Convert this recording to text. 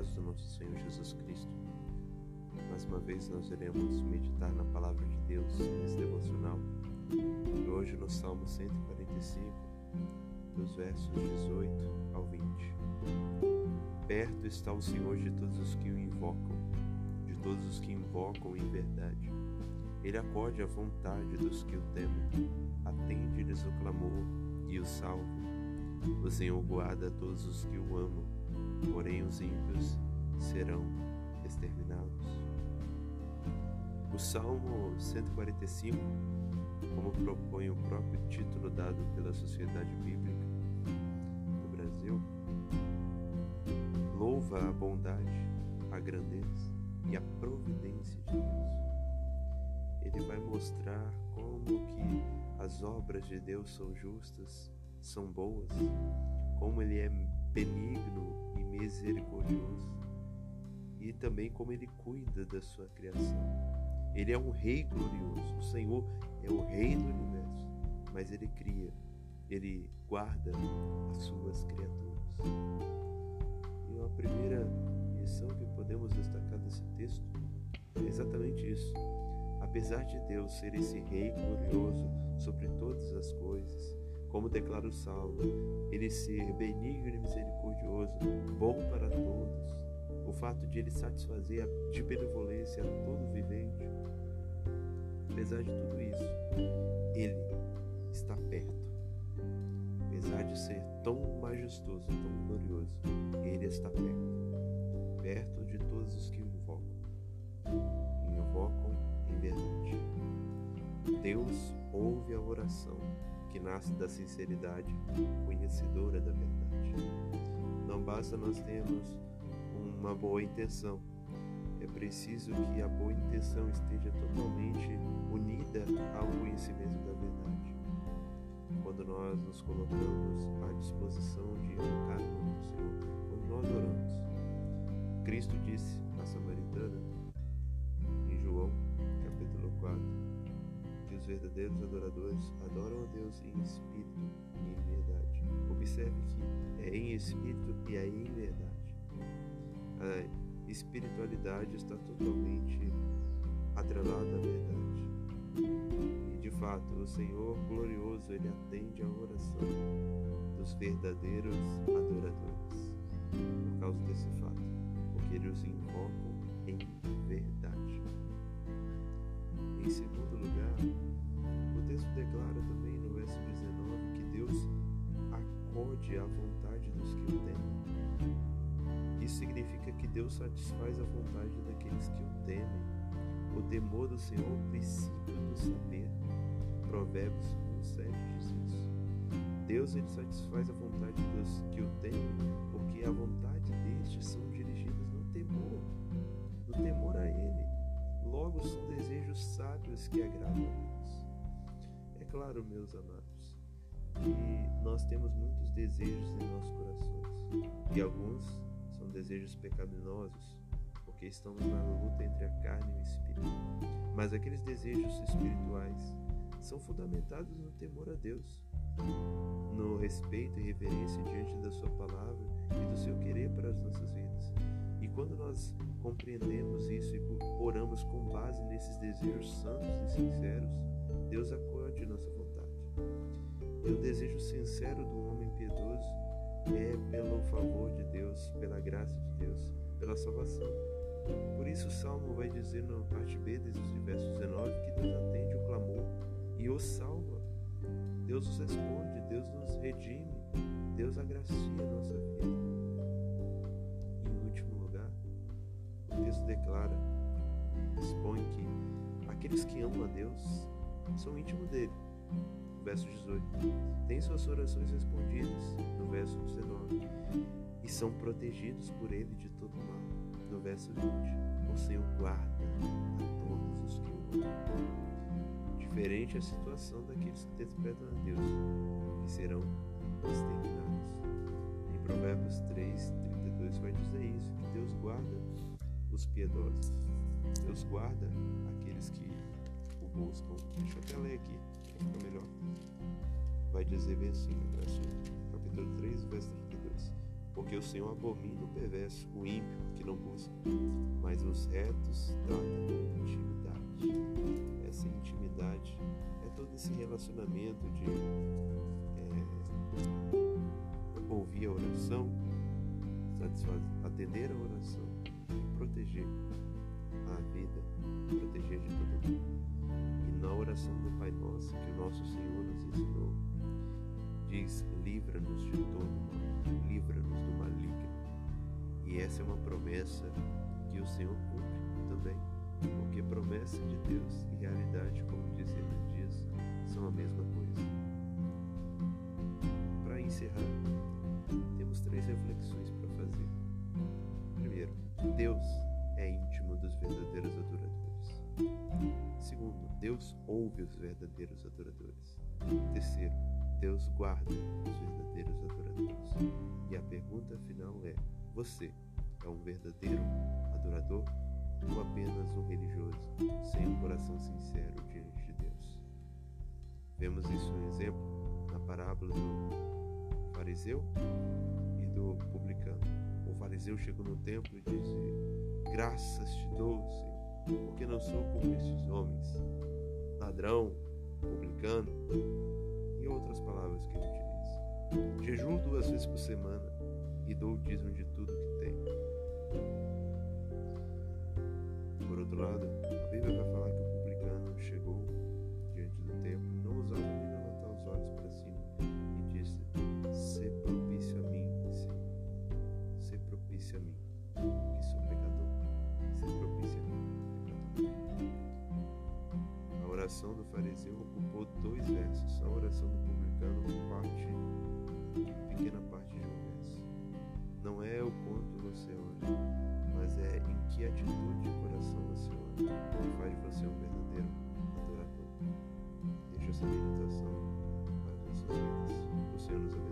paz do nosso Senhor Jesus Cristo. Mais uma vez nós iremos meditar na palavra de Deus nesse devocional. E hoje no Salmo 145, dos versos 18 ao 20. Perto está o Senhor de todos os que o invocam, de todos os que invocam em verdade. Ele acorde a vontade dos que o temem, atende-lhes o clamor e o salva. O Senhor guarda todos os que o amam, porém os ímpios serão exterminados. O Salmo 145, como propõe o próprio título dado pela Sociedade Bíblica do Brasil, louva a bondade, a grandeza e a providência de Deus. Ele vai mostrar como que as obras de Deus são justas, são boas, como ele é benigno misericordioso, e também como ele cuida da sua criação. Ele é um rei glorioso. O Senhor é o rei do universo, mas ele cria, ele guarda as suas criaturas. E a primeira lição que podemos destacar desse texto é exatamente isso. Apesar de Deus ser esse rei glorioso sobre todas as coisas, como declara o Salmo, ele ser benigno e misericordioso, bom para todos, o fato de ele satisfazer de benevolência a todo vivente. Apesar de tudo isso, ele está perto. Apesar de ser tão majestoso, tão glorioso, ele está perto. Perto de todos os que o invocam. E invocam em verdade. Deus ouve a oração que nasce da sinceridade, conhecedora da verdade. Não basta nós termos uma boa intenção. É preciso que a boa intenção esteja totalmente unida ao conhecimento da verdade. Quando nós nos colocamos à disposição de invocar o nome do Senhor, quando nós oramos, Cristo disse à Samaritana, em João capítulo 4, que os verdadeiros adoradores adoram a Deus em espírito e em verdade. Observe que é em espírito e é em verdade a espiritualidade está totalmente atrelada à verdade. E de fato, o Senhor glorioso, ele atende a oração dos verdadeiros adoradores. Por causa desse fato, porque eles os invocam em verdade. Em segundo lugar, declara também no verso 19 que Deus acorde à vontade dos que o temem. Isso significa que Deus satisfaz a vontade daqueles que o temem. O temor do Senhor é o princípio do saber. Provérbios 1,7 diz isso. Deus ele satisfaz a vontade dos que o temem, porque a vontade destes são dirigidas no temor, no temor a Ele. Logo são desejos sábios que agradam a Deus. Claro, meus amados, que nós temos muitos desejos em nossos corações e alguns desejos pecaminosos, porque estamos na luta entre a carne e o espírito. Mas aqueles desejos espirituais são fundamentados no temor a Deus, no respeito e reverência diante da Sua palavra e do seu querer para as nossas vidas. E quando nós compreendemos isso e oramos com base nesses desejos santos e sinceros, Deus acorde nossa vontade. E o desejo sincero do homem piedoso é pelo favor de Deus, pela graça de Deus, pela salvação. Por isso o Salmo vai dizer na parte B desse verso 19 que Deus atende o clamor e o salva. Deus nos responde, Deus nos redime, Deus agracia a nossa vida. Em último lugar, o texto declara, expõe que aqueles que amam a Deus são íntimos dele verso 18. Tem suas orações respondidas, no verso 19. E são protegidos por ele de todo mal, no verso 20. O Senhor guarda a todos os que o amam. Diferente a situação daqueles que despertam a Deus, que serão exterminados. Em Provérbios 3, 32 vai dizer isso, que Deus guarda os piedosos. Deus guarda aqueles que buscam. Deixa eu até ler aqui fica melhor. Vai dizer bem assim, no verso, capítulo 3, verso 32. porque o Senhor abomina o perverso, o ímpio que não busca, mas os retos tratam com intimidade. Essa intimidade é todo esse relacionamento de é, ouvir a oração, atender a oração e proteger a vida, proteger de todo mundo. Oração do Pai Nosso, que o nosso Senhor nos ensinou, diz: livra-nos de todo mal, livra-nos do maligno. E essa é uma promessa que o Senhor cumpre também, porque promessa de Deus e realidade, como diz ele diz, Deus ouve os verdadeiros adoradores. Terceiro, Deus guarda os verdadeiros adoradores. E a pergunta final é: você é um verdadeiro adorador ou apenas um religioso, sem um coração sincero diante de Deus? Vemos isso um exemplo na parábola do fariseu e do publicano. O fariseu chegou no templo e disse: Graças te dou, Senhor, porque não sou como estes homens, ladrão, publicano outras palavras que ele utiliza. Jejum duas vezes por semana e dou o dízimo de tudo que tenho. Por outro lado, oração do fariseu ocupou dois versos, a oração do publicano uma parte, pequena parte de um verso. Não é o quanto você ora, mas é em que atitude de coração você ora que faz de você um verdadeiro adorador. Deixa essa meditação para as nossas vidas. O Senhor nos abençoe.